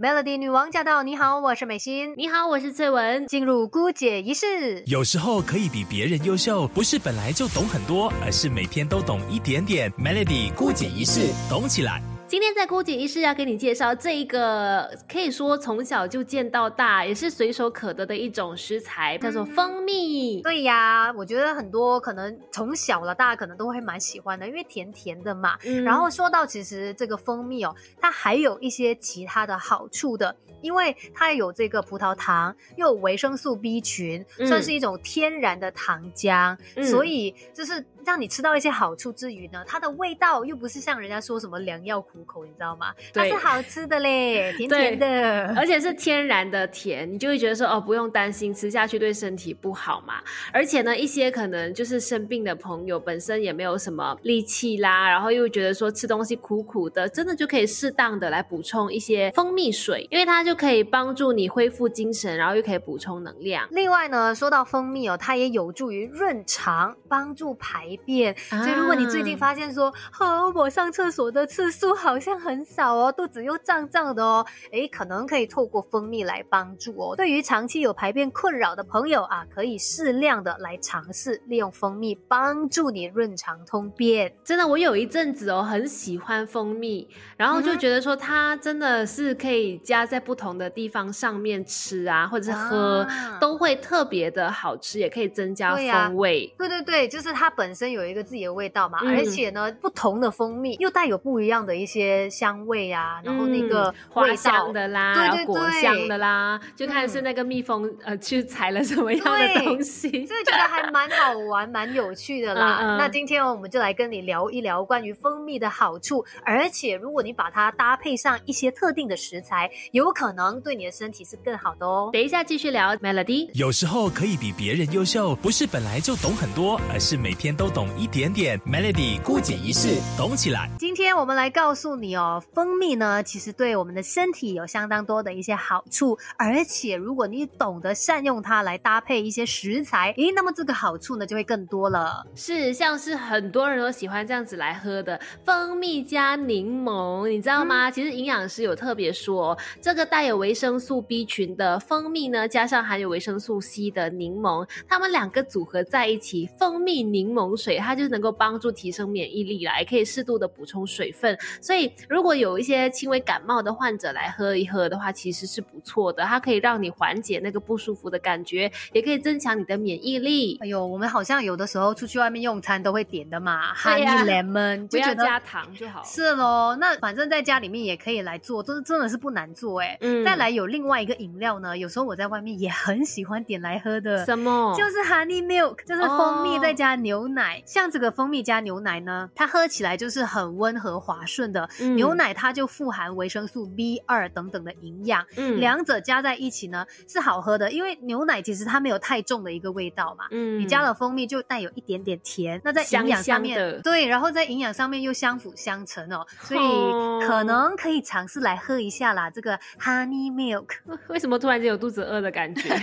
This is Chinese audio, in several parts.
Melody 女王驾到！你好，我是美心。你好，我是翠文。进入姑姐仪式，有时候可以比别人优秀，不是本来就懂很多，而是每天都懂一点点。Melody 姑姐仪式，懂起来。今天在姑姐医师要给你介绍这一个，可以说从小就见到大，也是随手可得的一种食材，叫做蜂蜜。对呀，我觉得很多可能从小了，大家可能都会蛮喜欢的，因为甜甜的嘛。然后说到其实这个蜂蜜哦，它还有一些其他的好处的。因为它有这个葡萄糖，又有维生素 B 群，算是一种天然的糖浆，所以就是让你吃到一些好处之余呢，它的味道又不是像人家说什么良药苦口，你知道吗？它是好吃的嘞，甜甜的，而且是天然的甜，你就会觉得说哦，不用担心吃下去对身体不好嘛。而且呢，一些可能就是生病的朋友本身也没有什么力气啦，然后又觉得说吃东西苦苦的，真的就可以适当的来补充一些蜂蜜水，因为它。就可以帮助你恢复精神，然后又可以补充能量。另外呢，说到蜂蜜哦，它也有助于润肠，帮助排便。所以如果你最近发现说，哦，我上厕所的次数好像很少哦，肚子又胀胀的哦，诶，可能可以透过蜂蜜来帮助哦。对于长期有排便困扰的朋友啊，可以适量的来尝试利用蜂蜜帮助你润肠通便。真的，我有一阵子哦，很喜欢蜂蜜，然后就觉得说它真的是可以加在不。不同的地方上面吃啊，或者是喝，都会特别的好吃，也可以增加风味。对对对，就是它本身有一个自己的味道嘛，而且呢，不同的蜂蜜又带有不一样的一些香味啊，然后那个花香的啦，对对果香的啦，就看是那个蜜蜂呃去采了什么样的东西，所以觉得还蛮好玩、蛮有趣的啦。那今天我们就来跟你聊一聊关于蜂蜜的好处，而且如果你把它搭配上一些特定的食材，有可可能对你的身体是更好的哦。等一下继续聊 Melody。有时候可以比别人优秀，不是本来就懂很多，而是每天都懂一点点。Melody 孤解一式，懂起来。今天我们来告诉你哦，蜂蜜呢，其实对我们的身体有相当多的一些好处，而且如果你懂得善用它来搭配一些食材，诶，那么这个好处呢就会更多了。是，像是很多人都喜欢这样子来喝的蜂蜜加柠檬，你知道吗？其实营养师有特别说哦这个。带有维生素 B 群的蜂蜜呢，加上含有维生素 C 的柠檬，它们两个组合在一起，蜂蜜柠檬水，它就能够帮助提升免疫力啦，也可以适度的补充水分。所以，如果有一些轻微感冒的患者来喝一喝的话，其实是不错的。它可以让你缓解那个不舒服的感觉，也可以增强你的免疫力。哎呦，我们好像有的时候出去外面用餐都会点的嘛，Honey Lemon，不要加糖就好。是喽，那反正在家里面也可以来做，真真的是不难做哎。嗯再来有另外一个饮料呢，有时候我在外面也很喜欢点来喝的，什么？就是 honey milk，就是蜂蜜再加牛奶。像这个蜂蜜加牛奶呢，它喝起来就是很温和滑顺的。牛奶它就富含维生素 B 二等等的营养，嗯，两者加在一起呢是好喝的，因为牛奶其实它没有太重的一个味道嘛，嗯，你加了蜂蜜就带有一点点甜，那在营养上面，对，然后在营养上面又相辅相成哦，所以可能可以尝试来喝一下啦，这个 honey。milk，为什么突然间有肚子饿的感觉？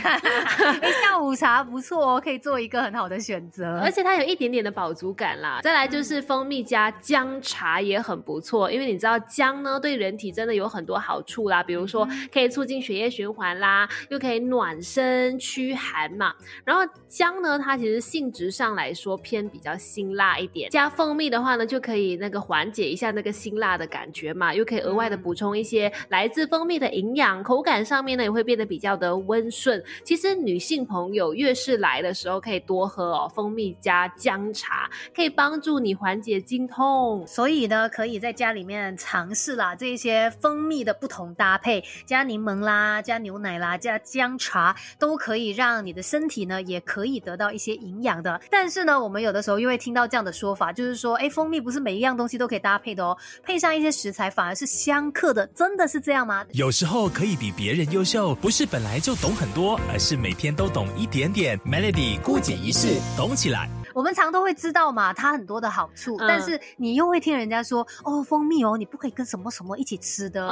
下午茶不错哦，可以做一个很好的选择，而且它有一点点的饱足感啦。再来就是蜂蜜加姜茶也很不错，因为你知道姜呢对人体真的有很多好处啦，比如说可以促进血液循环啦，又可以暖身驱寒嘛。然后姜呢，它其实性质上来说偏比较辛辣一点，加蜂蜜的话呢，就可以那个缓解一下那个辛辣的感觉嘛，又可以额外的补充一些来自蜂蜜的营养。口感上面呢也会变得比较的温顺。其实女性朋友越是来的时候可以多喝哦，蜂蜜加姜茶可以帮助你缓解经痛。所以呢，可以在家里面尝试啦，这些蜂蜜的不同搭配，加柠檬啦，加牛奶啦，加姜茶，都可以让你的身体呢也可以得到一些营养的。但是呢，我们有的时候又会听到这样的说法，就是说，哎，蜂蜜不是每一样东西都可以搭配的哦，配上一些食材反而是相克的，真的是这样吗？有时候可以。比别人优秀，不是本来就懂很多，而是每天都懂一点点。Melody 孤解一式，懂起来。我们常都会知道嘛，它很多的好处，但是你又会听人家说，哦，蜂蜜哦，你不可以跟什么什么一起吃的，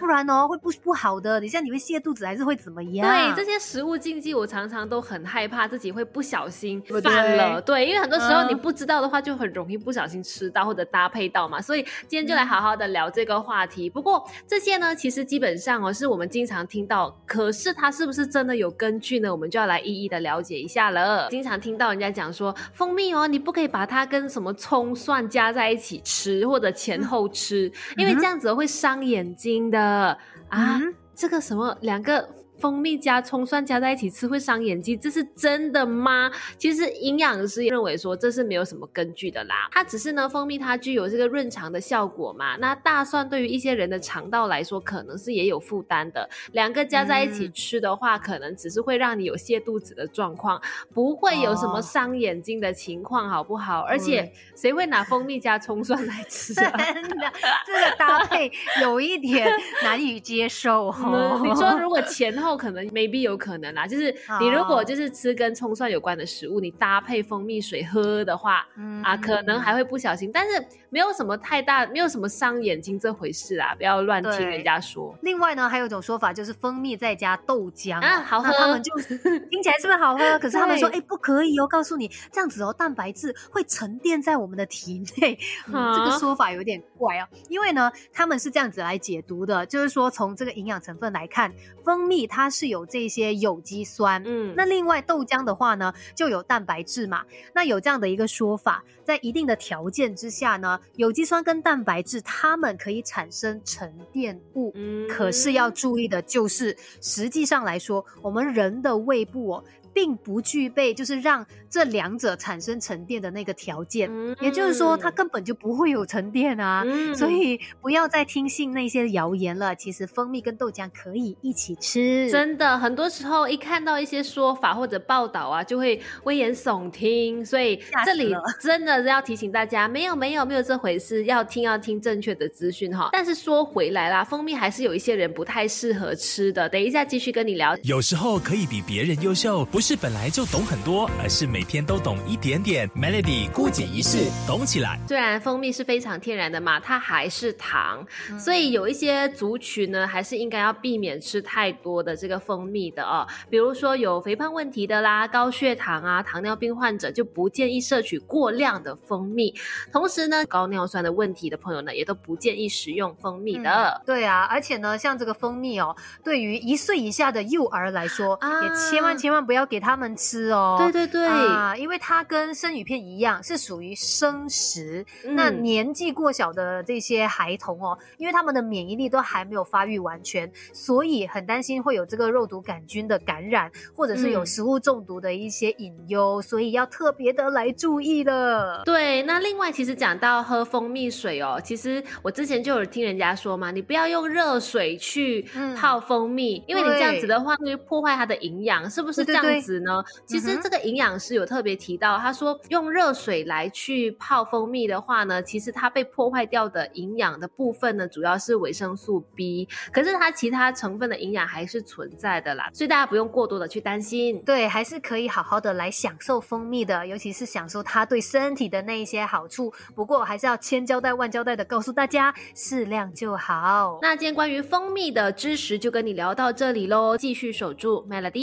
不然哦会不不好的，你像你会泻肚子还是会怎么样？对，这些食物禁忌，我常常都很害怕自己会不小心犯了。对，因为很多时候你不知道的话，就很容易不小心吃到或者搭配到嘛。所以今天就来好好的聊这个话题。不过这些呢，其实基本上哦，是我们经常听到，可是它是不是真的有根据呢？我们就要来一一的了解一下了。经常听到人家讲说，蜂蜜哦，你不可以把它跟什么葱蒜加在一起吃，或者前后吃，因为这样子会伤眼睛的啊。这个什么两个？蜂蜜加葱蒜加在一起吃会伤眼睛，这是真的吗？其实营养师认为说这是没有什么根据的啦。它只是呢，蜂蜜它具有这个润肠的效果嘛。那大蒜对于一些人的肠道来说，可能是也有负担的。两个加在一起吃的话，可能只是会让你有泻肚子的状况，不会有什么伤眼睛的情况，好不好？而且谁会拿蜂蜜加葱蒜来吃？真的，这个搭配有一点难以接受。你说如果前后。后可能 maybe 有可能啦，就是你如果就是吃跟葱蒜有关的食物，你搭配蜂蜜水喝的话，啊，可能还会不小心，但是没有什么太大，没有什么伤眼睛这回事啊，不要乱听人家说。另外呢，还有一种说法就是蜂蜜再加豆浆啊，好喝。他们就听起来是不是好喝？可是他们说，哎，不可以哦，告诉你这样子哦，蛋白质会沉淀在我们的体内。这个说法有点怪哦，因为呢，他们是这样子来解读的，就是说从这个营养成分来看，蜂蜜它。它是有这些有机酸，嗯，那另外豆浆的话呢，就有蛋白质嘛。那有这样的一个说法，在一定的条件之下呢，有机酸跟蛋白质它们可以产生沉淀物。嗯，可是要注意的就是，实际上来说，我们人的胃部哦。并不具备就是让这两者产生沉淀的那个条件，也就是说，它根本就不会有沉淀啊。所以不要再听信那些谣言了。其实蜂蜜跟豆浆可以一起吃，真的。很多时候一看到一些说法或者报道啊，就会危言耸听。所以这里真的是要提醒大家，没有没有没有这回事，要听要听正确的资讯哈。但是说回来啦，蜂蜜还是有一些人不太适合吃的。等一下继续跟你聊。有时候可以比别人优秀，不是。是本来就懂很多，而是每天都懂一点点。Melody 孤姐一式懂起来。虽然蜂蜜是非常天然的嘛，它还是糖，所以有一些族群呢，还是应该要避免吃太多的这个蜂蜜的哦。比如说有肥胖问题的啦、高血糖啊、糖尿病患者就不建议摄取过量的蜂蜜。同时呢，高尿酸的问题的朋友呢，也都不建议食用蜂蜜的。对啊，而且呢，像这个蜂蜜哦，对于一岁以下的幼儿来说，也千万千万不要给。他们吃哦，对对对啊，因为它跟生鱼片一样，是属于生食。那年纪过小的这些孩童哦，因为他们的免疫力都还没有发育完全，所以很担心会有这个肉毒杆菌的感染，或者是有食物中毒的一些隐忧，所以要特别的来注意了。对，那另外其实讲到喝蜂蜜水哦，其实我之前就有听人家说嘛，你不要用热水去泡蜂蜜，因为你这样子的话会破坏它的营养，是不是这样子？呢，其实这个营养师有特别提到，他说用热水来去泡蜂蜜的话呢，其实它被破坏掉的营养的部分呢，主要是维生素 B，可是它其他成分的营养还是存在的啦，所以大家不用过多的去担心，对，还是可以好好的来享受蜂蜜的，尤其是享受它对身体的那一些好处。不过还是要千交代万交代的告诉大家，适量就好。那今天关于蜂蜜的知识就跟你聊到这里喽，继续守住 Melody。